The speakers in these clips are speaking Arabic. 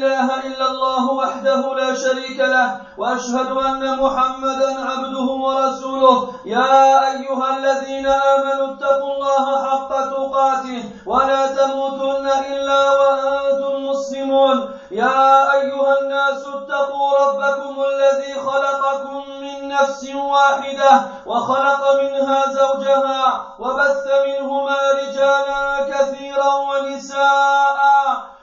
إله إلا الله وحده لا شريك له وأشهد أن محمدا عبده ورسوله. يا أيها الذين آمنوا اتقوا الله حق تقاته ولا تموتن إلا وأنتم مسلمون. يا أيها الناس اتقوا ربكم الذي خلقكم من نفس واحدة وخلق منها زوجها وبث منهما رجالا كثيرا ونساء.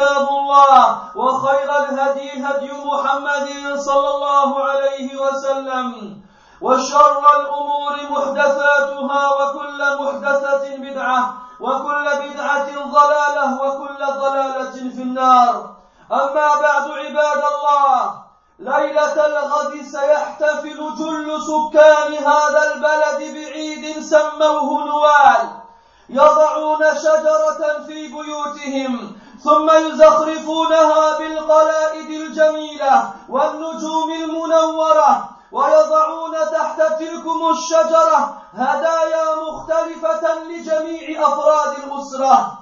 كتاب الله وخير الهدي هدي محمد صلى الله عليه وسلم وشر الأمور محدثاتها وكل محدثة بدعة وكل بدعة ضلالة وكل ضلالة في النار. أما بعد عباد الله ليلة الغد سيحتفل جل سكان هذا البلد بعيد سموه نوال يضعون شجرة في بيوتهم ثم يزخرفونها بالقلائد الجميلة والنجوم المنورة ويضعون تحت تلكم الشجرة هدايا مختلفة لجميع أفراد الأسرة.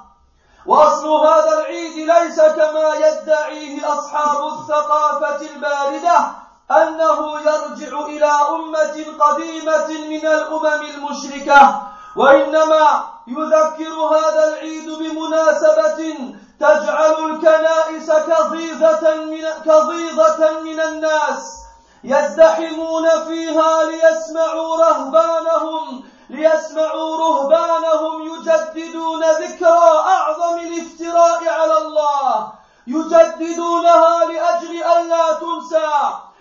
وأصل هذا العيد ليس كما يدعيه أصحاب الثقافة الباردة أنه يرجع إلى أمة قديمة من الأمم المشركة وإنما يذكر هذا العيد بمناسبة تجعل كظيظة من, كظيظة من الناس يزدحمون فيها ليسمعوا رهبانهم ليسمعوا رهبانهم يجددون ذكرى أعظم الافتراء على الله يجددونها لأجل ألا تنسى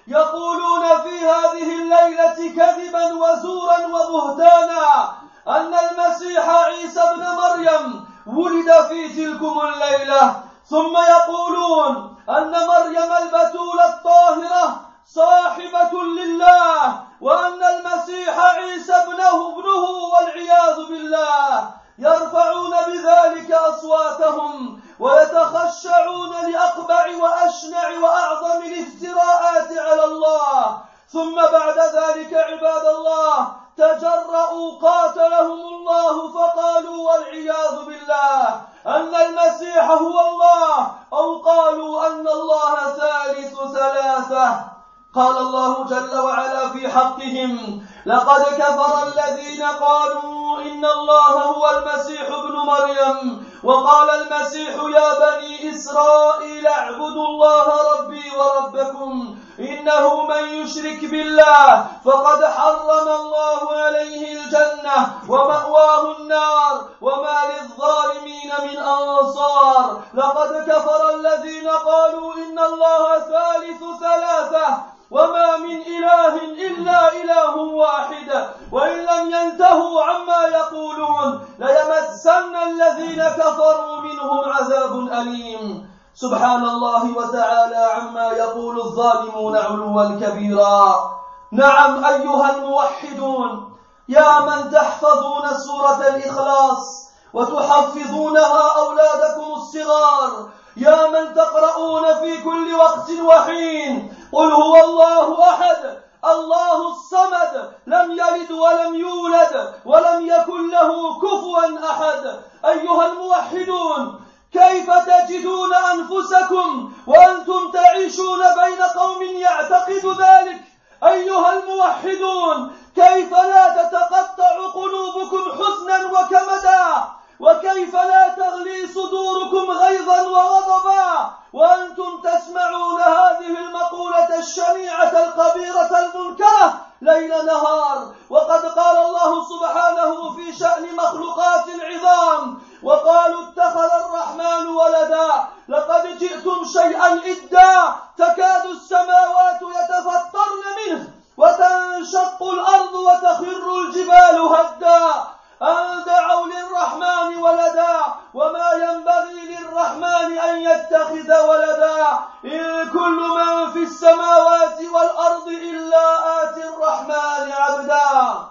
يقولون في هذه الليلة كذبا وزورا وبهتانا أن المسيح عيسى ابن مريم ولد في تلكم الليلة. ثم يقولون أن مريم البتول الطاهرة صاحبة لله وأن المسيح عيسى ابنه ابنه والعياذ بالله. يرفعون بذلك أصواتهم ويتخشعون لأقبع وأشنع وأعظم الافتراءات على الله. ثم بعد ذلك عباد الله تجرؤوا قاتلهم الله فقالوا والعياذ بالله. أن المسيح هو الله أو قالوا أن الله ثالث ثلاثة. قال الله جل وعلا في حقهم لقد كفر الذين قالوا إن الله هو المسيح ابن مريم. وقال المسيح يا بني إسرائيل اعبدوا الله ربي وربكم. إنه من يشرك بالله فقد حرم الله عليه الجنة ومأواه النار. وما للظالمين من أنصار. لقد كفر الذين قالوا إن الله ثالث ثلاثة. وما من إله إلا إله واحد. وإن لم ينتهوا عما يقولون ليمسن الذين كفروا منهم عذاب أليم. سبحان الله وتعالى عما يقول الظالمون علوا كبيرا. نعم أيها الموحدون يا من تحفظون سورة الإخلاص وتحفظونها أولادكم الصغار يا من تقرؤون في كل وقت وحين قل هو الله أحد الله الصمد لم يلد ولم يولد ولم يكن له كفوا أحد. أيها الموحدون كيف تجدون أنفسكم وأنتم تعيشون بين قوم يعتقد ذلك؟ أيها الموحدون كيف لا تتقطع قلوبكم حزنا وكمدا؟ وكيف لا تغلي صدوركم غيظا وغضبا؟ وأنتم تسمعون هذه المقولة الشنيعة القبيرة المنكرة ليل نهار. وقد قال الله سبحانه في شأن مخلوقات العظام وقالوا اتخذ الرحمن ولدا. لقد جئتم شيئا إدا تكاد السماوات يتفطرن منه وتنشق الأرض وتخر الجبال هدا. أن دعوا للرحمن ولدا وما ينبغي للرحمن أن يتخذ ولدا. إن كل من في السماوات والأرض إلا آتي الرحمن عبدا.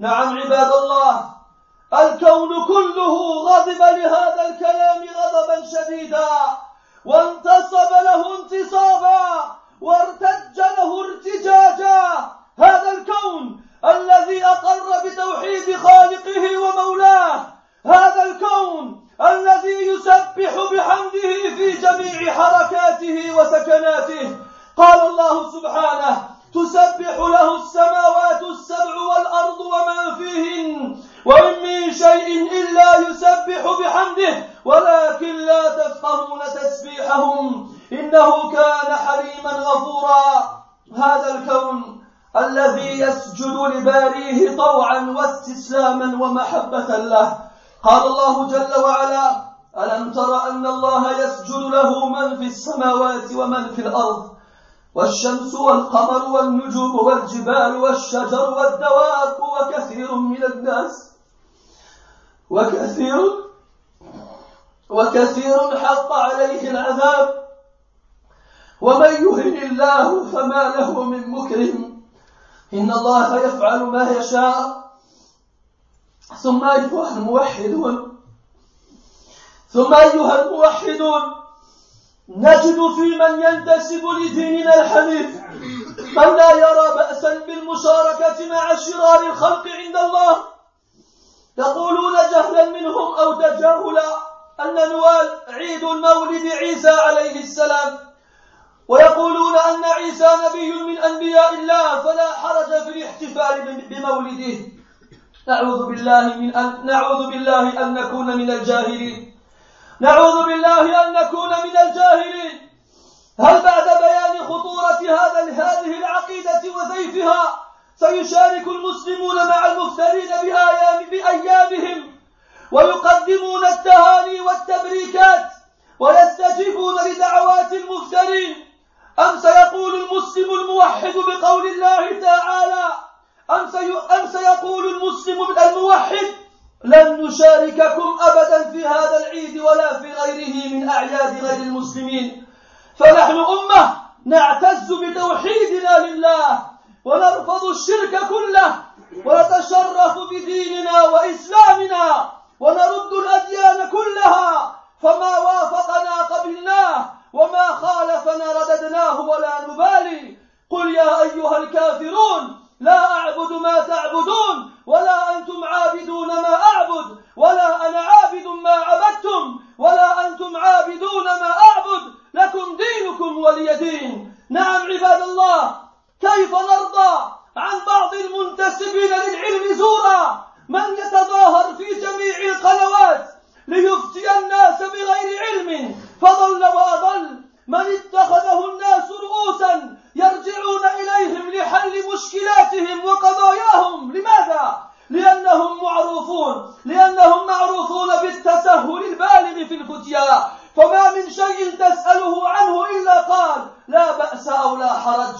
نعم عباد الله الكون كله غضب لهذا الكلام غضبا شديدا. وانتصب له انتصابا وارتج له ارتجاجا. هذا الكون الذي أقر بتوحيد خالقه ومولاه. هذا الكون الذي يسبح بحمده في جميع حركاته وسكناته قال الله سبحانه تسبح له السماوات السبع والأرض وما فيهن وإن من شيء إلا يسبح بحمده ولكن لا تفقهون تسبيحهم إنه كان حليما غفورا هذا الكون الذي يسجد لباريه طوعا ومحبة له. قال الله جل وعلا ألم تر أن الله يسجد له من في السماوات ومن في الأرض؟ والشمس والقمر والنجوم والجبال والشجر والدواب وكثير من الناس. وكثير وكثير حق عليه العذاب. ومن يهن الله فما له من مكرم. إن الله يفعل ما يشاء. ثم أيها الموحدون ثم أيها الموحدون نجد في من ينتسب لديننا الحنيف من لا يرى بأسا بالمشاركة مع شرار الخلق عند الله. يقولون جهلا منهم أو تجاهلا أن نوال عيد المولد عيسى عليه السلام. ويقولون أن عيسى نبي من أنبياء الله فلا حرج في الاحتفال بمولده. نعوذ بالله من أن نعوذ بالله أن نكون من الجاهلين. نعوذ بالله أن نكون من الجاهلين. هل بعد بيان خطورة هذا هذه العقيدة وزيفها سيشارك المسلمون مع المفترين بأيامهم ويقدمون التهاني والتبريكات ويستجيبون لدعوات المفترين؟ أم سيقول المسلم الموحد بقول الله تعالى أم, سي... أم سيقول المسلم الموحد لن نشارككم أبدا في هذا العيد ولا في غيره من أعياد غير المسلمين. فنحن أمة نعتز بتوحيدنا لله ونرفض الشرك كله ونتشرف بديننا وإسلامنا ونرد الأديان كلها فما وافقنا قبلناه وما خالفنا رددناه ولا نبالي. قل يا أيها الكافرون لا أعبد ما تعبدون ولا أنتم عابدون ما أعبد ولا أنا عابد ما عبدتم ولا أنتم عابدون ما أعبد لكم دينكم ولي دين. نعم عباد الله كيف نرضى عن بعض المنتسبين للعلم زورا؟ من يتظاهر في جميع القنوات ليفتي الناس بغير علم فضل وأضل؟ من اتخذه الناس رؤوسا يرجعون إليهم لحل مشكلاتهم وقضاياهم. لماذا؟ لأنهم معروفون لأنهم معروفون بالتسهل البالغ في الفتيا. فما من شيء تسأله عنه إلا قال لا بأس أو لا حرج.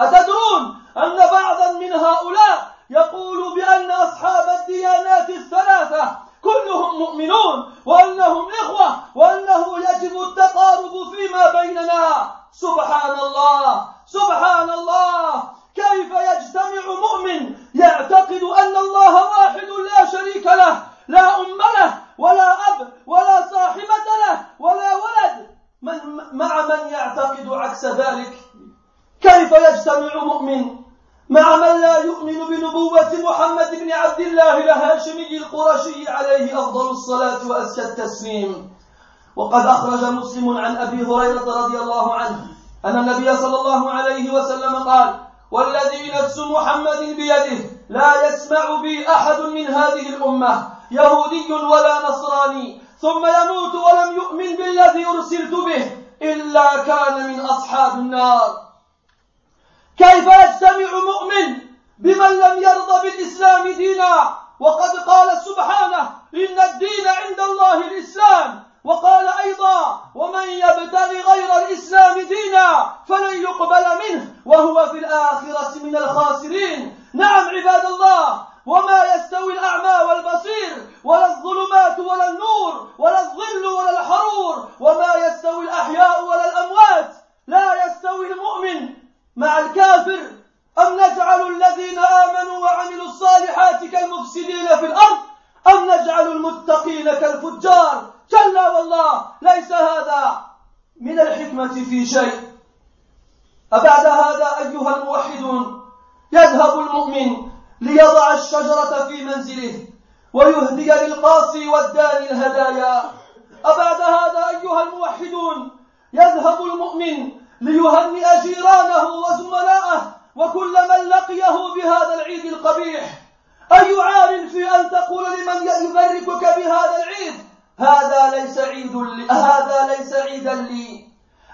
أتدرون أن بعضا من هؤلاء يقول بأن أصحاب الديانات الثلاثة كلهم مؤمنون وأنهم إخوة وأنه يجب التقارب فيما بيننا. سبحان الله سبحان الله. كيف يجتمع مؤمن يعتقد أن الله واحد لا شريك له لا أم له ولا أب ولا صاحبة له ولا ولد من مع من يعتقد عكس ذلك كيف يجتمع مؤمن مع من لا يؤمن بنبوة محمد بن عبد الله الهاشمي القرشي عليه أفضل وأزكى التسليم. وقد أخرج مسلم عن أبي هريرة رضي الله عنه أن النبي صلى الله عليه وسلم قال والذي نفس محمد بيده لا يسمع بي أحد من هذه الأمة يهودي ولا نصراني ثم يموت ولم يؤمن بالذي أرسلت به إلا كان من أصحاب النار. كيف يجتمع مؤمن بمن لم يرضى بالإسلام دينا؟ وقد قال سبحانه إن الدين عند الله الإسلام. وقال أيضا ومن يبتغي غير الإسلام دينا فلن يقبل منه وهو في الآخرة من الخاسرين. نعم عباد الله وما يستوي الأعمى والبصير ولا الظلمات ولا النور ولا الظل ولا الحرور وما يستوي الأحياء ولا الأموات. لا يستوي المؤمن مع الكافر. أم نجعل كالمفسدين في الأرض؟ أم نجعل المتقين كالفجار؟ كلا والله ليس هذا من الحكمة في شيء. أبعد هذا أيها الموحدون. يذهب المؤمن ليضع الشجرة في منزله ويهدي للقاصي والداني الهدايا. أبعد هذا أيها الموحدون. يذهب المؤمن ليهنئ جيرانه وزملاءه وكل من لقيه بهذا العيد القبيح. أي عار في أن تقول لمن يبركك بهذا العيد؟ هذا ليس عيد لي هذا ليس عيدا لي.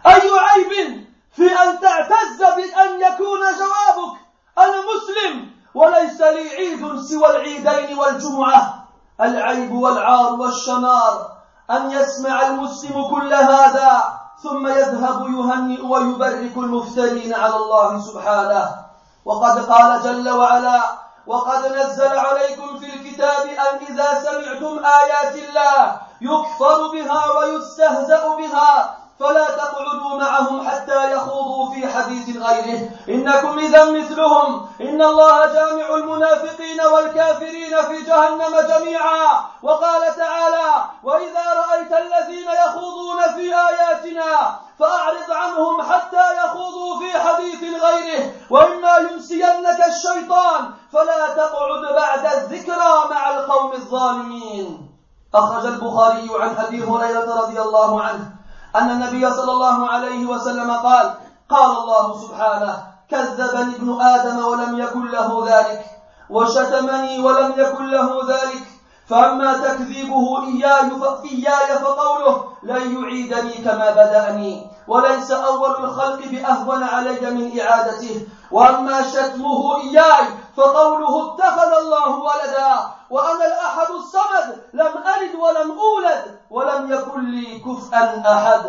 أي عيب في أن تعتز بأن يكون جوابك أنا مسلم وليس لي عيد سوى العيدين والجمعة. العيب والعار والشنار أن يسمع المسلم كل هذا ثم يذهب يهنئ ويبرك المفترين على الله سبحانه. وقد قال جل وعلا وقد نزل عليكم في الكتاب أن إذا سمعتم آيات الله يكفر بها ويستهزأ بها فلا تقعدوا معهم حتى يخوضوا في حديث غيره. إنكم إذا مثلهم. إن الله جامع المنافقين والكافرين في جهنم جميعا. وقال تعالى وإذا رأيت الذين يخوضون في آياتنا فأعرض عنهم حتى يخوضوا في حديث غيره. وإما ينسينك الشيطان فلا تقعد بعد الذكرى مع القوم الظالمين. أخرج البخاري عن أبي هريرة رضي الله عنه أن النبي صلى الله عليه وسلم قال قال الله سبحانه كذبني ابن آدم ولم يكن له ذلك وشتمني ولم يكن له ذلك فأما تكذيبه إياي إياي فقوله لن يعيدني كما بدأني وليس أول الخلق بأهون علي من إعادته. وأما شتمه إياي فقوله اتخذ الله ولدا وأنا الأحد الصمد لم ألد ولم أولد ولم يكن لي كفءا أحد.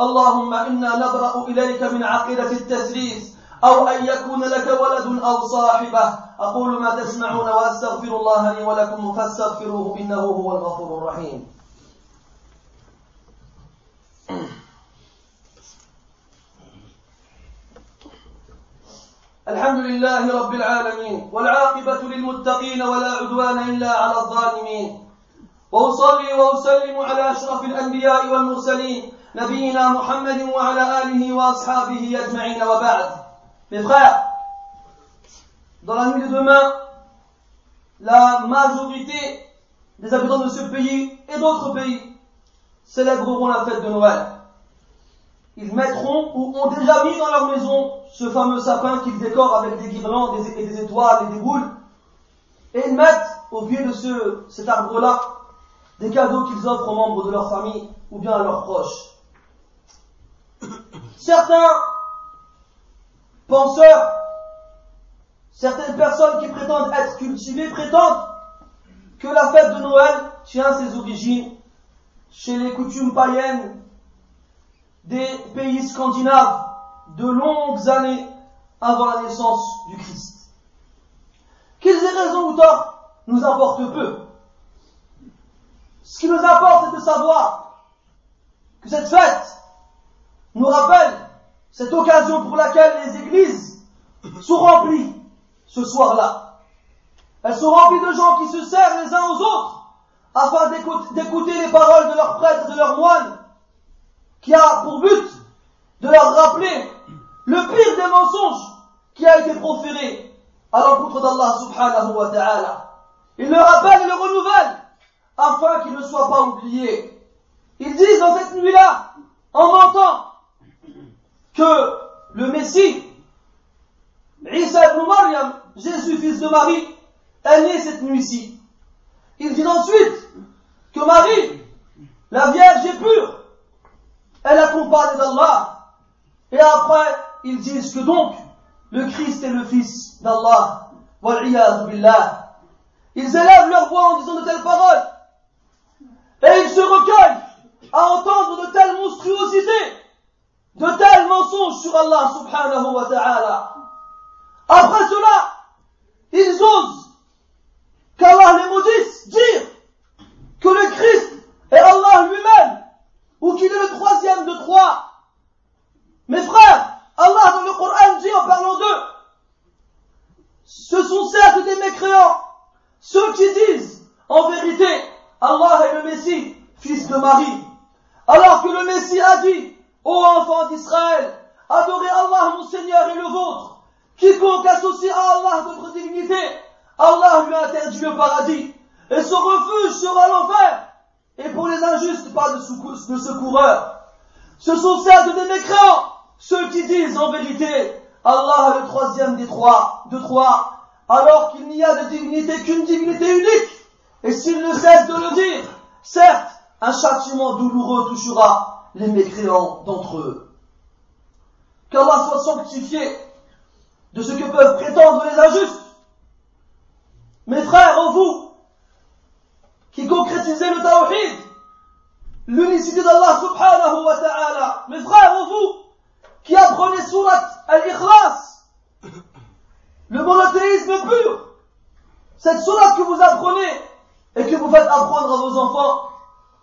اللهم إنا نبرأ إليك من عقيدة التثليث أو أن يكون لك ولد أو صاحبة. أقول ما تسمعون وأستغفر الله لي ولكم فاستغفروه إنه هو الغفور الرحيم. الحمد لله رب العالمين والعاقبة للمتقين ولا عدوان إلا على الظالمين. وأصلي وأسلم على أشرف الأنبياء والمرسلين نبينا محمد وعلى آله وأصحابه أجمعين. وبعد Mes frères, dans la nuit de demain, la majorité des habitants de ce pays et d'autres pays célébreront la fête de Noël. Ils mettront ou ont déjà mis dans leur maison ce fameux sapin qu'ils décorent avec des guirlandes et des étoiles et des boules. Et ils mettent au pied de ce, cet arbre-là des cadeaux qu'ils offrent aux membres de leur famille ou bien à leurs proches. Certains penseurs, certaines personnes qui prétendent être cultivées prétendent que la fête de Noël tient ses origines chez les coutumes païennes des pays scandinaves de longues années avant la naissance du Christ. Qu'ils aient raison ou tort nous importe peu. Ce qui nous importe, c'est de savoir que cette fête nous rappelle cette occasion pour laquelle les églises sont remplies ce soir-là. Elles sont remplies de gens qui se servent les uns aux autres afin d'écouter les paroles de leurs prêtres, de leurs moines, qui a pour but de leur rappeler le pire des mensonges qui a été proféré à l'encontre d'Allah subhanahu wa ta'ala. Ils le rappellent et le renouvellent afin qu'ils ne soient pas oubliés. Ils disent dans cette nuit-là, en mentant, que le Messie, Isa ibn Maryam, Jésus fils de Marie, est né cette nuit-ci. Ils disent ensuite que Marie, la Vierge est pure, elle accompagne d'Allah. Et après, ils disent que donc, le Christ est le Fils d'Allah. Ils élèvent leur voix en disant de telles paroles. Et ils se recueillent à entendre de telles monstruosités, sur Allah subhanahu wa ta'ala. Après cela, ils osent qu'Allah les maudisse, dire que le Christ est Allah lui-même, ou qu'il est le troisième de trois. Mes frères, Allah dans le Coran dit en parlant d'eux, ce sont certes des mécréants, ceux qui disent, en vérité, Allah est le Messie, fils de Marie. Alors que le Messie a dit, ô enfants d'Israël, adorez Allah mon Seigneur et le vôtre. Quiconque associe à Allah notre divinité, Allah lui a interdit le paradis. Et son refuge sera l'enfer. Et pour les injustes, pas de, secoureurs. Ce sont certes des mécréants, ceux qui disent en vérité, Allah est le troisième des trois, de trois, alors qu'il n'y a de divinité qu'une divinité unique. Et s'ils ne cessent de le dire, certes, un châtiment douloureux touchera les mécréants d'entre eux. Qu'Allah soit sanctifié de ce que peuvent prétendre les injustes. Mes frères, en vous, qui concrétisez le tawhid, l'unicité d'Allah subhanahu wa ta'ala. Mes frères, en vous, qui apprenez surat al-ikhlas, le monothéisme pur, cette surat que vous apprenez et que vous faites apprendre à vos enfants,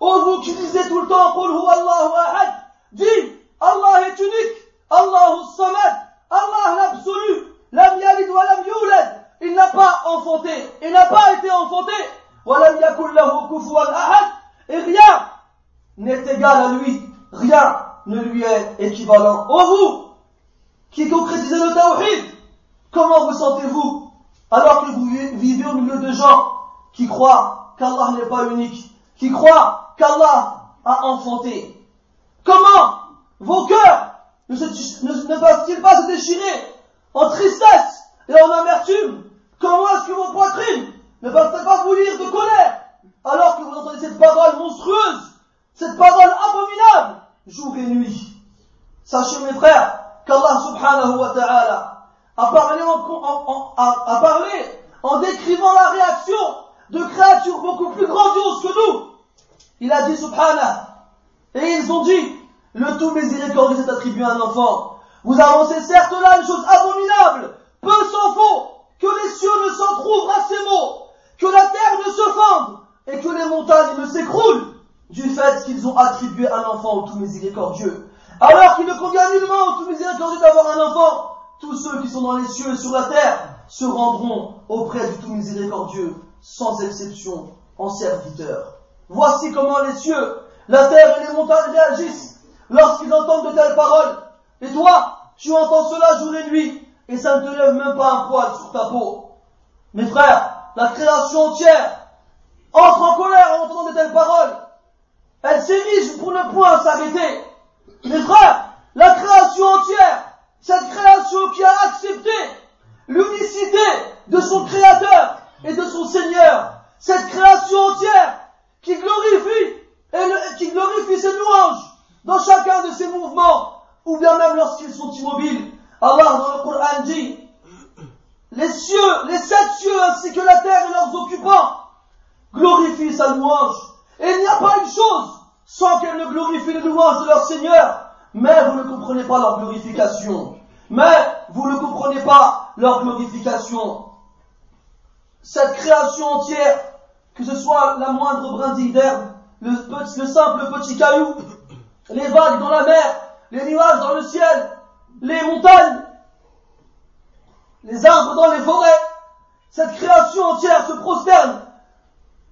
ô vous qui disiez tout le temps, Qul Allahu ahad, Allah est unique, Allahu samad, Allah l'absolu, lam yalid wa lam il n'a pas enfanté, il n'a pas été enfanté, et rien n'est égal à lui, rien ne lui est équivalent. Ô vous, qui concrétisez le tawhid, comment vous sentez-vous alors que vous vivez au milieu de gens qui croient qu'Allah n'est pas unique, qui croient qu'Allah a enfanté? Comment vos cœurs ne, ne peuvent-ils pas se déchirer en tristesse et en amertume? Comment est-ce que vos poitrines ne peuvent-elles pas bouillir de colère alors que vous entendez cette parole monstrueuse, cette parole abominable, jour et nuit. Sachez mes frères qu'Allah subhanahu wa ta'ala a parlé en, décrivant la réaction de créatures beaucoup plus grandioses que nous. Il a dit subhanahu, et ils ont dit, le tout miséricordieux s'est attribué à un enfant. Vous avancez certes là une chose abominable, peu s'en faut, que les cieux ne s'entr'ouvrent à ces mots, que la terre ne se fende, et que les montagnes ne s'écroulent, du fait qu'ils ont attribué un enfant au tout miséricordieux. Alors qu'il ne convient nullement au tout miséricordieux d'avoir un enfant, tous ceux qui sont dans les cieux et sur la terre se rendront auprès du tout miséricordieux, sans exception, en serviteurs. Voici comment les cieux, la terre et les montagnes réagissent lorsqu'ils entendent de telles paroles. Et toi, tu entends cela jour et nuit, et ça ne te lève même pas un poil sur ta peau. Mes frères, la création entière entre en colère en entendant de telles paroles. Elle s'érige pour ne point s'arrêter. Mes frères, la création entière, cette création qui a accepté l'unicité de son Créateur et de son Seigneur, cette création entière qui glorifie et qui glorifie ses louanges dans chacun de ses mouvements, ou bien même lorsqu'ils sont immobiles, Allah dans le Coran dit, les cieux, les sept cieux ainsi que la terre et leurs occupants glorifient sa louange. Et il n'y a pas une chose sans qu'elle ne glorifie les louanges de leur Seigneur. Mais vous ne comprenez pas leur glorification. Mais vous ne comprenez pas leur glorification. Cette création entière, que ce soit la moindre brindille d'herbe, le simple petit caillou, les vagues dans la mer, les nuages dans le ciel, les montagnes, les arbres dans les forêts, cette création entière se prosterne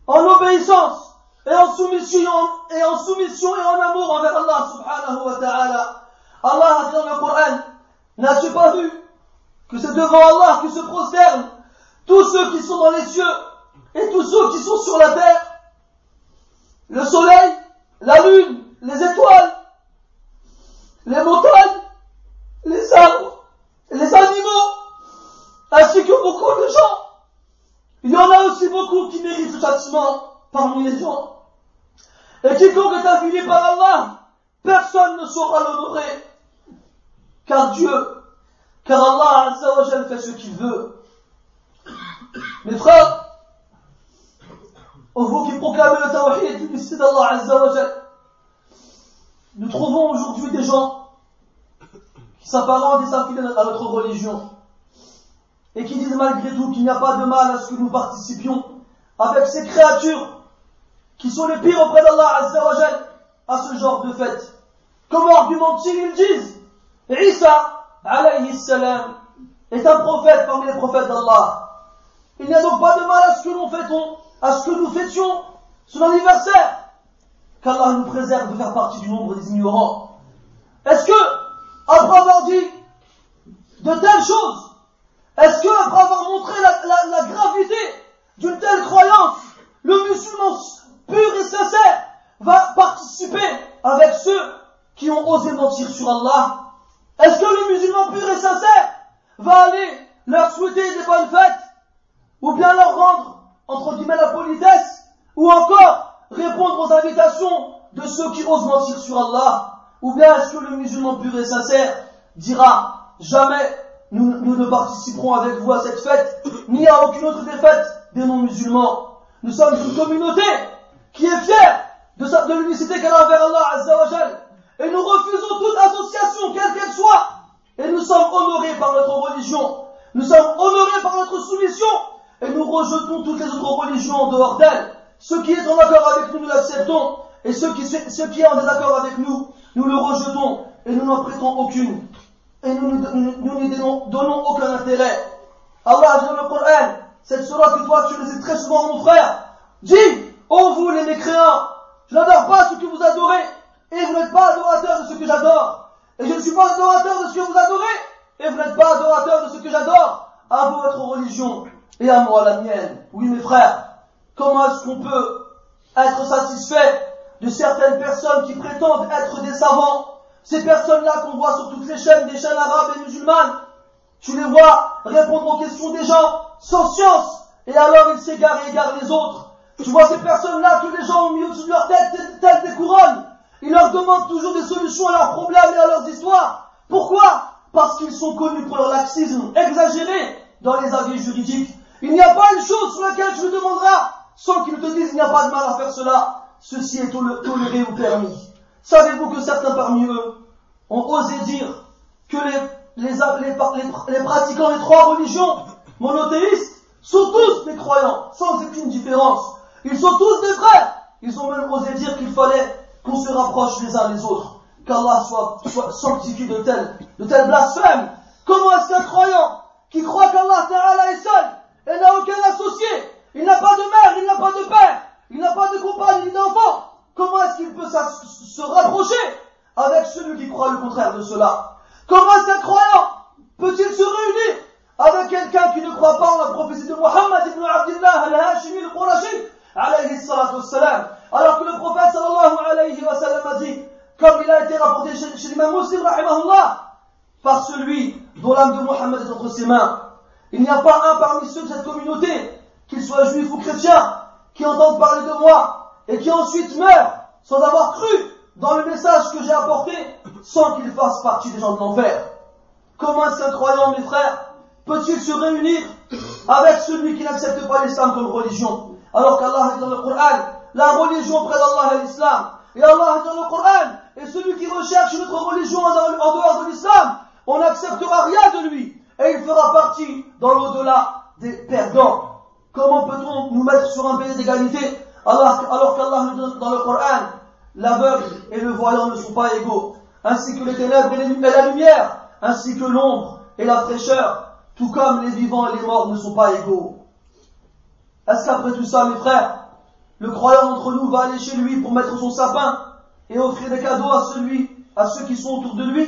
en obéissance et en soumission et en amour envers Allah subhanahu wa ta'ala. Allah a dit dans le Coran, n'as-tu pas vu que c'est devant Allah que se prosternent tous ceux qui sont dans les cieux et tous ceux qui sont sur la terre, le soleil, la lune, les étoiles, les montagnes, les arbres, les animaux, ainsi que beaucoup de gens. Il y en a aussi beaucoup qui méritent le châtiment parmi les gens. Et quiconque est affilié par Allah, personne ne saura l'honorer. Car Dieu, car Allah fait ce qu'il veut. Mes frères, vous qui proclamez le tawhid, l'unicité d'Allah nous trouvons aujourd'hui des gens qui s'apparentent et s'affilent à notre religion et qui disent malgré tout qu'il n'y a pas de mal à ce que nous participions avec ces créatures qui sont les pires auprès d'Allah Azzawajal à ce genre de fête. Comment argumentent-ils? Ils disent Isa, alayhi salam, est un prophète parmi les prophètes d'Allah. Il n'y a donc pas de mal à ce que nous fêtons, à ce que nous fêtions son anniversaire. qu'Allah nous préserve de faire partie du nombre des ignorants. Est-ce que, après avoir dit de telles choses, est-ce que, après avoir montré la, gravité d'une telle croyance, le musulman pur et sincère va participer avec ceux qui ont osé mentir sur Allah? Est-ce que le musulman pur et sincère va aller leur souhaiter des bonnes fêtes ou bien leur rendre, entre guillemets, la politesse ou encore répondre aux invitations de ceux qui osent mentir sur Allah Ou bien est-ce que le musulman pur et sincère dira jamais nous, ne participerons avec vous à cette fête, ni à aucune autre des fêtes des non-musulmans. Nous sommes une communauté qui est fière de, de l'unicité qu'elle a envers Allah Et nous refusons toute association, quelle qu'elle soit. Et nous sommes honorés par notre religion. Nous sommes honorés par notre soumission. Et nous rejetons toutes les autres religions en dehors d'elle. Ce qui est en accord avec nous, nous l'acceptons. Et ce qui, ce qui est en désaccord avec nous, nous le rejetons. Et nous n'en prêtons aucune et nous ne donnons, aucun intérêt. Allah a dit dans le Coran, cette surah que toi tu récites très souvent mon frère, dit, ô vous les mécréants, je n'adore pas ce que vous adorez, et vous n'êtes pas adorateurs de ce que j'adore. Et je ne suis pas adorateur de ce que vous adorez, et vous n'êtes pas adorateur de ce que j'adore. À vous votre religion, et à moi la mienne. Oui mes frères, comment est-ce qu'on peut être satisfait de certaines personnes qui prétendent être des savants? Ces personnes-là qu'on voit sur toutes les chaînes, des chaînes arabes et musulmanes, tu les vois répondre aux questions des gens sans science, et alors ils s'égarent et égarent les autres. Tu vois ces personnes-là que les gens ont mis au-dessus de leur tête, telles des couronnes. Ils leur demandent toujours des solutions à leurs problèmes et à leurs histoires. Pourquoi? Parce qu'ils sont connus pour leur laxisme exagéré dans les avis juridiques. Il n'y a pas une chose sur laquelle tu le demanderas sans qu'ils te disent il n'y a pas de mal à faire cela. Ceci est toléré ou permis. Savez-vous que certains parmi eux ont osé dire que les, pratiquants des trois religions monothéistes sont tous des croyants, sans aucune différence. Ils sont tous des frères. Ils ont même osé dire qu'il fallait qu'on se rapproche les uns les autres, qu'Allah soit, sanctifié de tels de tel blasphèmes. Comment est-ce qu'un croyant qui croit qu'Allah est seul et n'a aucun associé, il n'a pas de mère, il n'a pas de père, il n'a pas de compagne ni d'enfant, Comment est-ce qu'il peut se rapprocher avec celui qui croit le contraire de cela? Comment est-ce qu'un croyant peut-il se réunir avec quelqu'un qui ne croit pas en la prophétie de Muhammad ibn Abdullah al-Hashimi al-Qurashi alayhi alors que le prophète sallallahu alayhi wa sallam a dit comme il a été rapporté chez, chez l'imam muslim rahimahullah par celui dont l'âme de Muhammad est entre ses mains. Il n'y a pas un parmi ceux de cette communauté qu'il soit juif ou chrétien qui entende parler de moi et qui ensuite meurt sans avoir cru dans le message que j'ai apporté sans qu'il fasse partie des gens de l'enfer. Comment est-ce qu'un croyant, mes frères, peut-il se réunir avec celui qui n'accepte pas l'islam comme religion Alors qu'Allah dit dans le Coran, la religion près d'Allah est l'islam. Et Allah dit dans le Coran, et celui qui recherche une autre religion en dehors de l'islam, on n'acceptera rien de lui. Et il fera partie dans l'au-delà des perdants. Comment peut-on nous mettre sur un pied d'égalité alors, qu'Allah nous dit dans le Coran, l'aveugle et le voyant ne sont pas égaux, ainsi que les ténèbres et, la lumière, ainsi que l'ombre et la fraîcheur, tout comme les vivants et les morts ne sont pas égaux. Est-ce qu'après tout ça, mes frères, le croyant d'entre nous va aller chez lui pour mettre son sapin et offrir des cadeaux à celui, à ceux qui sont autour de lui?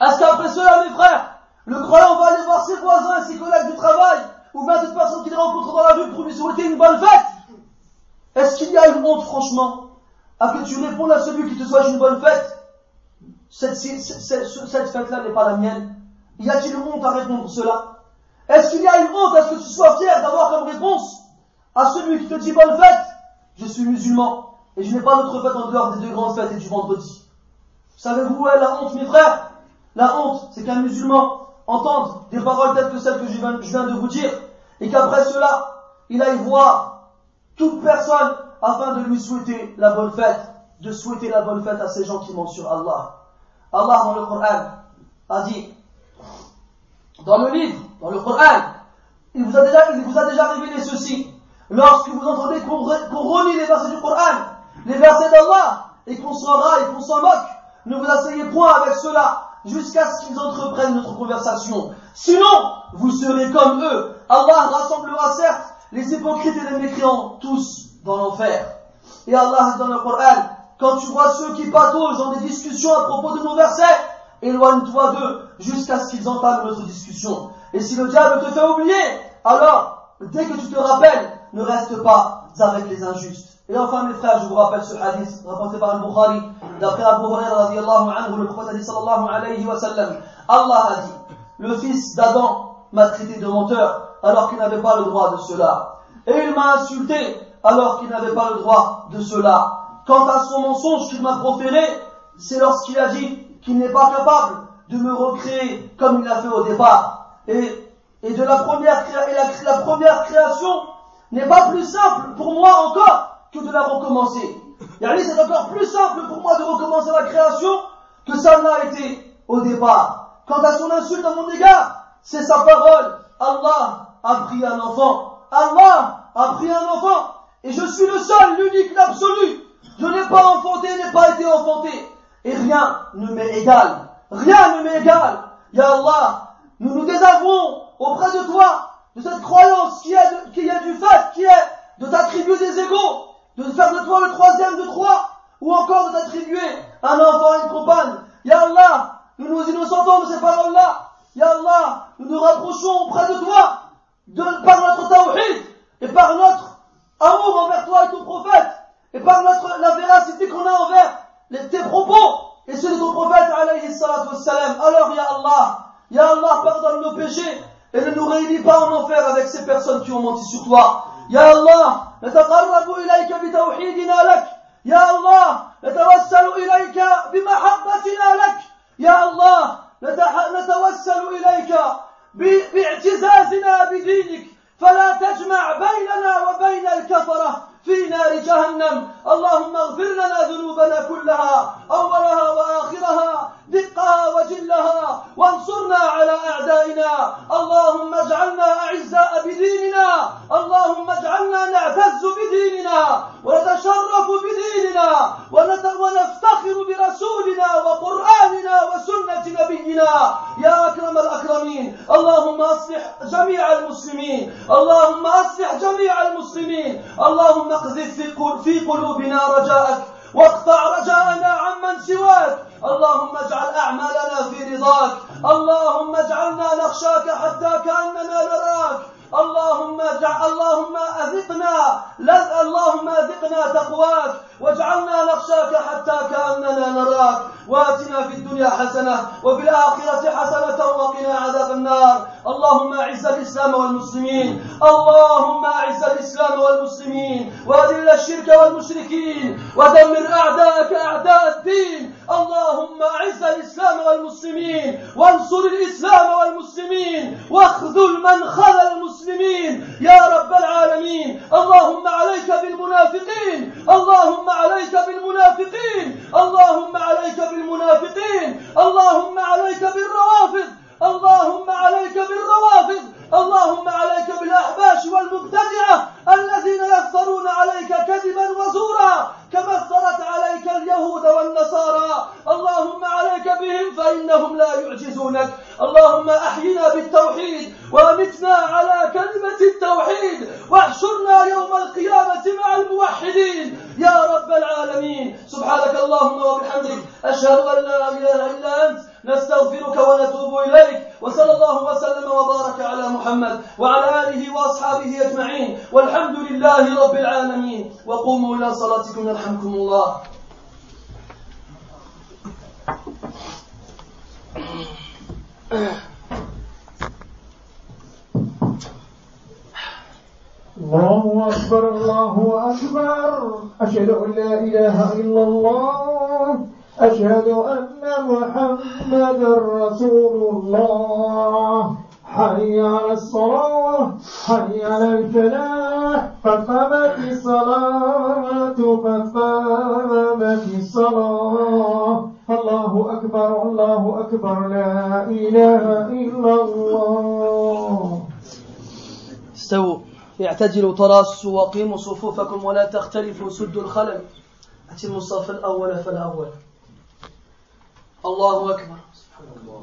Est-ce qu'après cela, mes frères, le croyant va aller voir ses voisins et ses collègues du travail, ou bien cette personne qu'il rencontre dans la rue pour lui souhaiter une bonne fête. Est-ce qu'il y a une honte, franchement, à que tu répondes à celui qui te souhaite une bonne fête? Cette, fête-là n'est pas la mienne. Y a-t-il une honte à répondre cela? Est-ce qu'il y a une honte à ce que tu sois fier d'avoir comme réponse à celui qui te dit bonne fête? Je suis musulman et je n'ai pas d'autre fête en dehors des deux grandes fêtes et du vendredi. Savez-vous où est la honte, mes frères? La honte, c'est qu'un musulman entende des paroles telles que celles que je viens, de vous dire et qu'après cela, il aille voir toute personne afin de lui souhaiter la bonne fête, de souhaiter la bonne fête à ces gens qui mentent sur Allah. Allah dans le Coran a dit, dans le livre, dans le Coran, il vous a déjà, il vous a déjà révélé ceci. Lorsque vous entendez qu'on renie les versets du Coran, les versets d'Allah, et qu'on s'en et qu'on s'en moque, ne vous asseyez point avec cela jusqu'à ce qu'ils entreprennent notre conversation. Sinon, vous serez comme eux. Allah rassemblera certes les hypocrites et les mécréants, tous dans l'enfer. Et Allah dans le Coran, quand tu vois ceux qui pataugent dans des discussions à propos de nos versets, éloigne-toi d'eux jusqu'à ce qu'ils entament notre discussion. Et si le diable te fait oublier, alors, dès que tu te rappelles, ne reste pas avec les injustes. Et enfin, mes frères, je vous rappelle ce hadith rapporté par Al-Bukhari, d'après Abu Hurairah radiallahu anhu, le prophète a dit sallallahu alayhi wa sallam, Allah a dit, le fils d'Adam m'a traité de menteur alors qu'il n'avait pas le droit de cela. Et il m'a insulté alors qu'il n'avait pas le droit de cela. Quant à son mensonge qu'il m'a proféré, c'est lorsqu'il a dit qu'il n'est pas capable de me recréer comme il l'a fait au départ. Et, et de la première, et la première création n'est pas plus simple pour moi encore que de la recommencer. c'est encore plus simple pour moi de recommencer la création que ça n'a été au départ. Quant à son insulte à mon égard, c'est sa parole. Allah a pris un enfant. Allah a pris un enfant. Et je suis le seul, l'unique, l'absolu. Je n'ai pas enfanté, n'ai pas été enfanté. Et rien ne m'est égal. Rien ne m'est égal. Ya nous nous désavouons auprès de toi de cette croyance qui est, qui est du fait, qui est de t'attribuer des égaux, de faire de toi le troisième de trois, ou encore de t'attribuer un enfant et une compagne. Ya Allah, nous nous innocentons de ces paroles-là. Ya Allah, nous nous rapprochons auprès de toi de, par notre tawhid et par notre amour envers toi et ton prophète et par notre, la véracité qu'on a envers tes propos et ceux de ton prophète alayhi salatu wassalam. Alors, Ya Allah, Ya Allah, pardonne nos péchés et ne nous réunis pas en enfer avec ces personnes qui ont menti sur toi. Ya Allah, نتقرب إليك بتوحيدنا لك يا الله نتوسل إليك بمحبتنا لك يا الله نتوسل إليك باعتزازنا بدينك فلا تجمع بيننا وبين الكفرة في نار جهنم. اللهم اغفر لنا ذنوبنا كلها أولها وآخرها دقها وجلها وانصرنا على أعدائنا. اللهم اجعلنا أعزاء بديننا. اللهم اجعلنا نعتز بديننا ونتشرف بديننا ونفتخر برسولنا وقرآننا وسنة نبينا. أصلح جميع المسلمين. اللهم أصلح جميع المسلمين. اللهم اقذف في قلوبنا رجاءك. واقطع رجاءنا عمن سواك. اللهم اجعل أعمالنا في رضاك. اللهم اجعلنا نخشاك حتى كأننا نراك. اللهم اجعل اللهم أذقنا اللهم أذقنا تقواك. واجعلنا نخشاك حتى كأننا نراك. واتنا في الدنيا حسنة وفي الآخرة حسنة وقنا عذاب النار. اللهم أعز الإسلام والمسلمين. اللهم أعز الإسلام والمسلمين. وأذل الشرك والمشركين. ودمر أعداءك أعداء الدين. اللهم أعز الإسلام والمسلمين. وانصر الإسلام والمسلمين. واخذل من خذل المسلمين. يا رب العالمين. اللهم عليك بالمنافقين. اللهم عليك بالمنافقين. اللهم عليك بالمنافقين اللهم عليك بالروافض. اللهم عليك بالروافض. اللهم عليك بالأحباش والمبتدعة الذين يفترون عليك كذبا وزورا كما افترت عليك اليهود والنصارى اللهم عليك بهم فإنهم لا يعجزونك اللهم أحينا بالتوحيد وأمتنا على كلمة التوحيد واحشرنا يوم القيامة مع الموحدين يا رب العالمين سبحانك اللهم وبحمدك أشهد أن لا إله إلا أنت نستغفرك ونتوب إليك وصلى الله وسلم وبارك على محمد وعلى آله وأصحابه أجمعين والحمد لله رب العالمين وقوموا صلاتكم يرحمكم الله. الله أكبر الله أكبر. أشهد أن لا إله إلا الله. أشهد أن محمد رسول الله. حي على الصلاة حي على الفلاح. قد قامت الصلاة قد قامت الصلاة. الله أكبر الله أكبر لا إله إلا الله. استووا اعتدلوا تراصوا وقيموا صفوفكم ولا تختلفوا سدوا الخلل. أتموا الصف الأول فالأول. الله أكبر. سبحان الله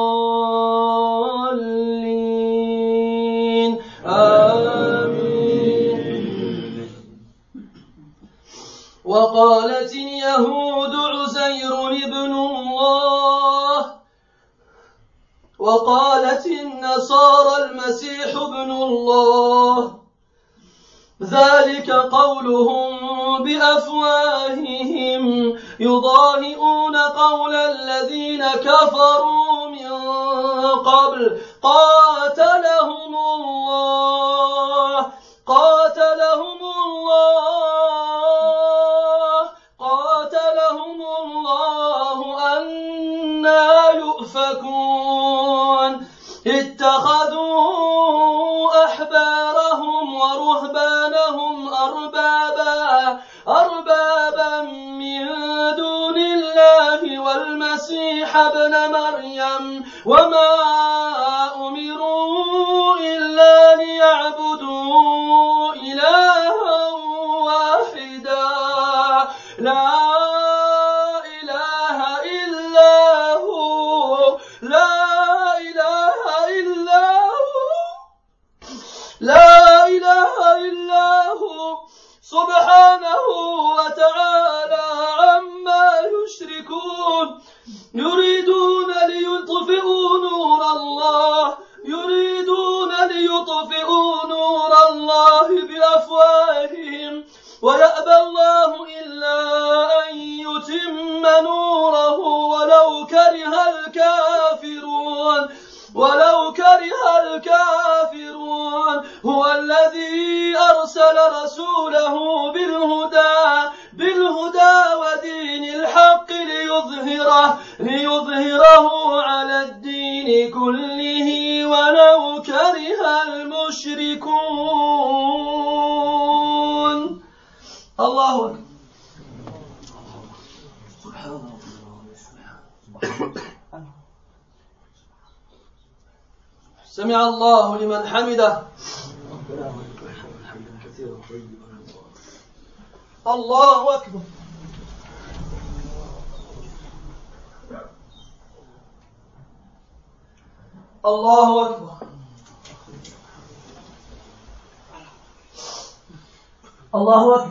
وقالت اليهود عزير ابن الله. وقالت النصارى المسيح ابن الله. ذلك قولهم بأفواههم. يضاهئون قول الذين كفروا من قبل. قاتلهم الله. ابن مريم وما الله لمن حمده. الله أكبر. الله أكبر. الله أكبر.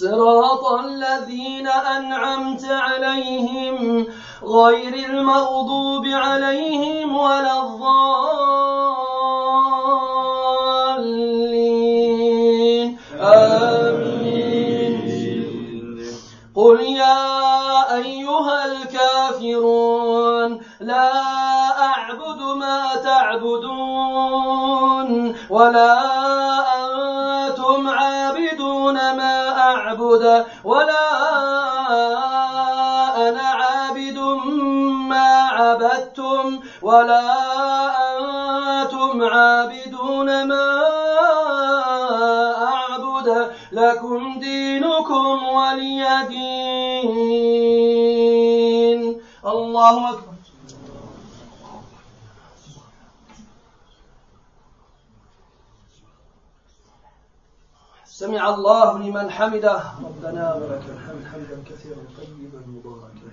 صراط الذين أنعمت عليهم غير المغضوب عليهم ولا الضالين. آمين. قل يا أيها الكافرون لا أعبد ما تعبدون ولا أعبد ولا أنا عابد ما عبدتم ولا أنتم عابدون ما أعبد لكم دينكم ولي دين. الله أكبر. سمع الله لمن حمده. ربنا ولك الحمد حمدا كثيرا طيبا مباركا.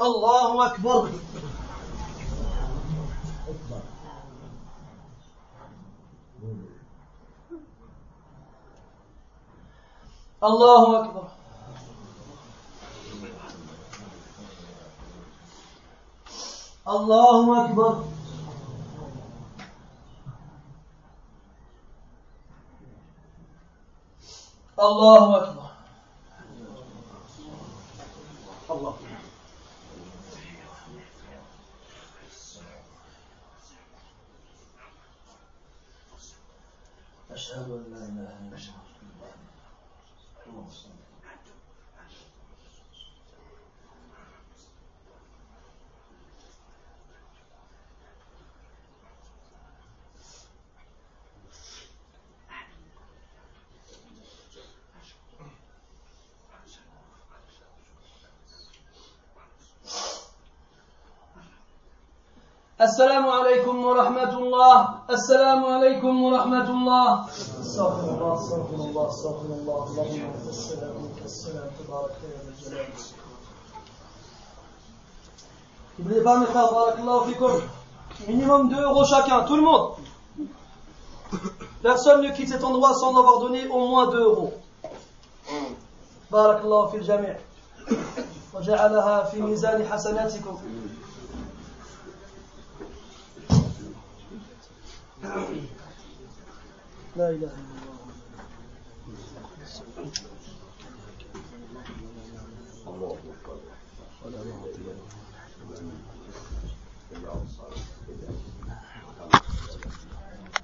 الله أكبر. الله أكبر. الله أكبر. الله أكبر. الله. أشهد أن لا إله إلا الله. السلام عليكم ورحمة الله. السلام عليكم ورحمة الله. استغفر الله استغفر الله استغفر الله اللهم انت السلام منك السلام تبارك يا ذا الجلال pas mes frères, barakallahu fikum, minimum 2 euros chacun, tout le monde. Personne ne quitte cet endroit sans avoir donné au moins 2 euros. barakallahu في الجميع وجعلها في ميزان حسناتكم لا إله إلا الله. الله أكبر.